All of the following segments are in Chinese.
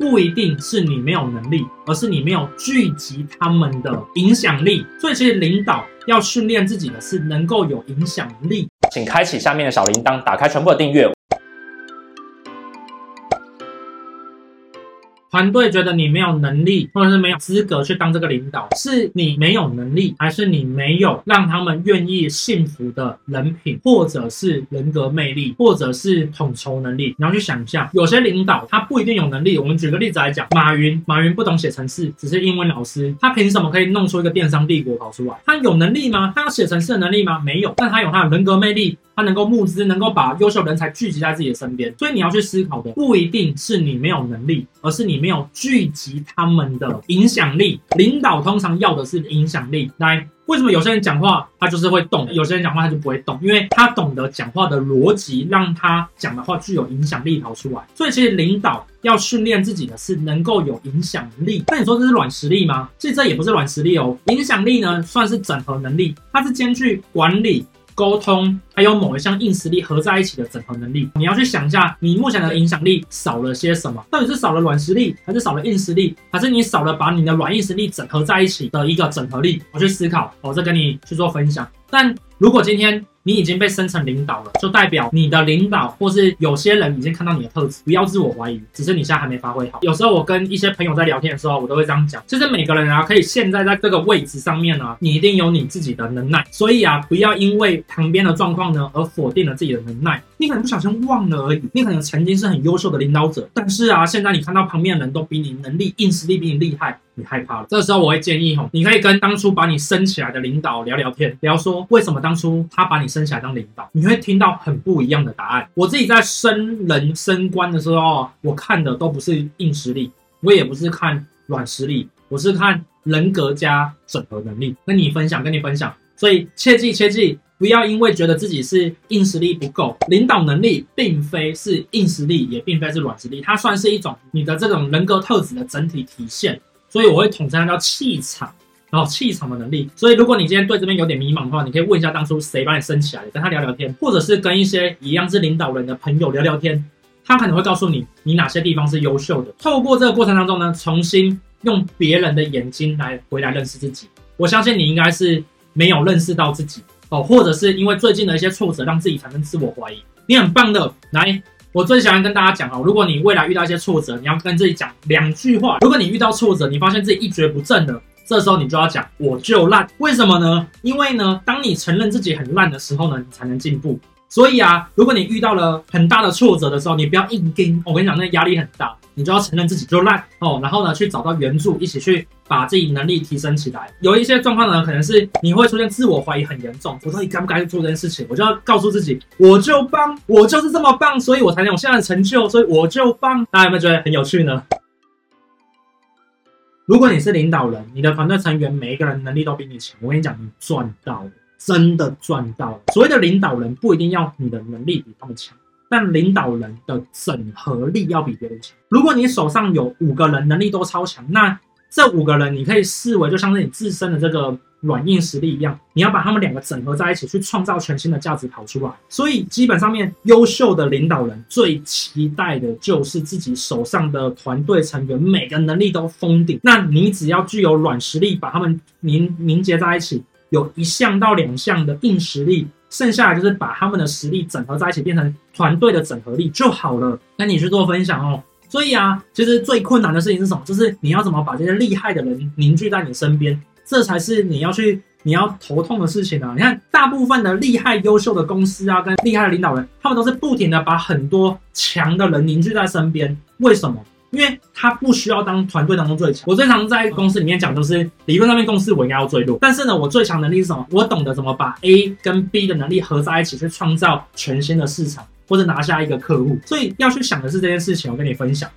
不一定是你没有能力，而是你没有聚集他们的影响力。所以，其实领导要训练自己的是能够有影响力。请开启下面的小铃铛，打开全部的订阅。团队觉得你没有能力，或者是没有资格去当这个领导，是你没有能力，还是你没有让他们愿意信服的人品，或者是人格魅力，或者是统筹能力？你要去想一下，有些领导他不一定有能力。我们举个例子来讲，马云，马云不懂写程式，只是英文老师，他凭什么可以弄出一个电商帝国跑出来？他有能力吗？他有写程式的能力吗？没有，但他有他的人格魅力。他能够募资，能够把优秀人才聚集在自己的身边，所以你要去思考的不一定是你没有能力，而是你没有聚集他们的影响力。领导通常要的是影响力。来，为什么有些人讲话他就是会动，有些人讲话他就不会动？因为他懂得讲话的逻辑，让他讲的话具有影响力跑出来。所以其实领导要训练自己的是能够有影响力。那你说这是软实力吗？其实这也不是软实力哦。影响力呢，算是整合能力，它是兼具管理。沟通还有某一项硬实力合在一起的整合能力，你要去想一下，你目前的影响力少了些什么？到底是少了软实力，还是少了硬实力，还是你少了把你的软硬实力整合在一起的一个整合力？我去思考，我再跟你去做分享。但如果今天，你已经被升成领导了，就代表你的领导或是有些人已经看到你的特质，不要自我怀疑，只是你现在还没发挥好。有时候我跟一些朋友在聊天的时候，我都会这样讲，其实每个人啊，可以现在在这个位置上面呢、啊，你一定有你自己的能耐，所以啊，不要因为旁边的状况呢而否定了自己的能耐。你可能不小心忘了而已，你可能曾经是很优秀的领导者，但是啊，现在你看到旁边的人都比你能力、硬实力比你厉害。你害怕了，这时候我会建议吼，你可以跟当初把你升起来的领导聊聊天，聊说为什么当初他把你升起来当领导，你会听到很不一样的答案。我自己在升人升官的时候，我看的都不是硬实力，我也不是看软实力，我是看人格加整合能力。跟你分享，跟你分享。所以切记切记，不要因为觉得自己是硬实力不够，领导能力并非是硬实力，也并非是软实力，它算是一种你的这种人格特质的整体体现。所以我会统称它叫气场，然后气场的能力。所以如果你今天对这边有点迷茫的话，你可以问一下当初谁把你升起来，跟他聊聊天，或者是跟一些一样是领导人的朋友聊聊天，他可能会告诉你你哪些地方是优秀的。透过这个过程当中呢，重新用别人的眼睛来回来认识自己。我相信你应该是没有认识到自己哦，或者是因为最近的一些挫折让自己产生自我怀疑。你很棒的，来。我最喜欢跟大家讲哦，如果你未来遇到一些挫折，你要跟自己讲两句话。如果你遇到挫折，你发现自己一蹶不振了，这时候你就要讲我就烂。为什么呢？因为呢，当你承认自己很烂的时候呢，你才能进步。所以啊，如果你遇到了很大的挫折的时候，你不要硬撑。我跟你讲，那压力很大。你就要承认自己就烂哦，然后呢，去找到援助，一起去把自己能力提升起来。有一些状况呢，可能是你会出现自我怀疑很严重，我到底该不该去做这件事情？我就要告诉自己，我就棒，我就是这么棒，所以我才能有现在的成就，所以我就棒。大家有没有觉得很有趣呢？如果你是领导人，你的团队成员每一个人能力都比你强，我跟你讲，你赚到了，真的赚到了。所谓的领导人，不一定要你的能力比他们强。但领导人的整合力要比别人强。如果你手上有五个人能力都超强，那这五个人你可以视为就像是你自身的这个软硬实力一样，你要把他们两个整合在一起，去创造全新的价值跑出来。所以基本上面，优秀的领导人最期待的就是自己手上的团队成员每个能力都封顶。那你只要具有软实力，把他们凝凝结在一起，有一项到两项的硬实力。剩下来就是把他们的实力整合在一起，变成团队的整合力就好了。跟你去做分享哦。所以啊，其实最困难的事情是什么？就是你要怎么把这些厉害的人凝聚在你身边，这才是你要去你要头痛的事情啊。你看，大部分的厉害优秀的公司啊，跟厉害的领导人，他们都是不停的把很多强的人凝聚在身边。为什么？因为他不需要当团队当中最强。我最常在公司里面讲都是理论上面，公司我应该要最弱。但是呢，我最强能力是什么？我懂得怎么把 A 跟 B 的能力合在一起，去创造全新的市场，或者拿下一个客户。所以要去想的是这件事情。我跟你分享，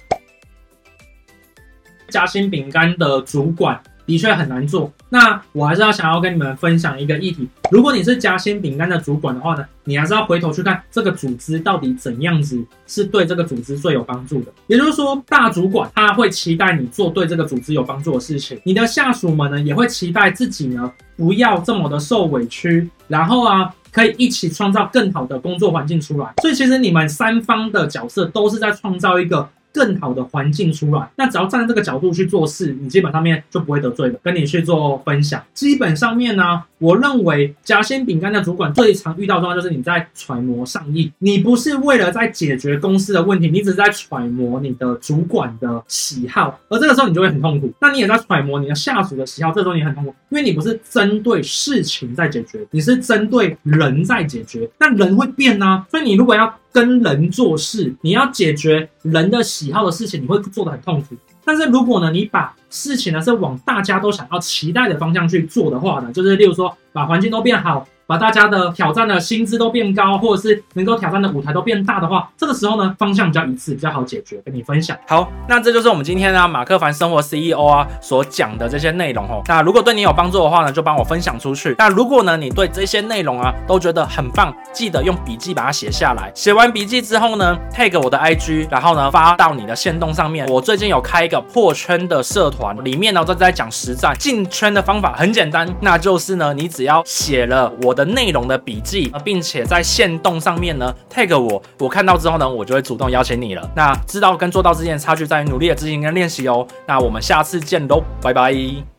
夹心饼干的主管。的确很难做，那我还是要想要跟你们分享一个议题。如果你是夹心饼干的主管的话呢，你还是要回头去看这个组织到底怎样子是对这个组织最有帮助的。也就是说，大主管他会期待你做对这个组织有帮助的事情，你的下属们呢也会期待自己呢不要这么的受委屈，然后啊可以一起创造更好的工作环境出来。所以其实你们三方的角色都是在创造一个更好的环境出来。那只要站在这个角度去做事，你基本上面就不会得罪的。跟你去做分享，基本上面呢，我认为夹心饼干的主管最常遇到状况就是你在揣摩上意，你不是为了在解决公司的问题，你只是在揣摩你的主管的喜好，而这个时候你就会很痛苦。那你也在揣摩你的下属的喜好，这时候你很痛苦，因为你不是针对事情在解决，你是针对人在解决。那人会变啊，所以你如果要跟人做事，你要解决人的喜好的事情，你会做得很痛苦。但是如果呢，你把事情呢是往大家都想要期待的方向去做的话呢，就是例如说把环境都变好。把大家的挑战的薪资都变高，或者是能够挑战的舞台都变大的话，这个时候呢，方向比较一致，比较好解决。跟你分享。好，那这就是我们今天呢马克凡生活 CEO 啊所讲的这些内容哦。那如果对你有帮助的话呢，就帮我分享出去。那如果呢你对这些内容啊都觉得很棒，记得用笔记把它写下来。写完笔记之后呢，tag 我的 IG，然后呢发到你的线动上面。我最近有开一个破圈的社团，里面呢都在讲实战进圈的方法，很简单，那就是呢你只要写了我。的内容的笔记，并且在线动上面呢 tag 我，我看到之后呢，我就会主动邀请你了。那知道跟做到之间的差距在于努力的执行跟练习哦。那我们下次见喽，拜拜。